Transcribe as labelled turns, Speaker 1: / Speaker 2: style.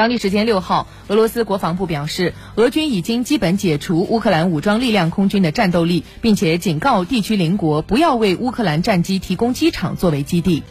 Speaker 1: 当地时间六号俄罗斯国防部表示俄军已经基本解除乌克兰武装力量空军的战斗力并且警告地区邻国不要为乌克兰战机提供机场作为基地。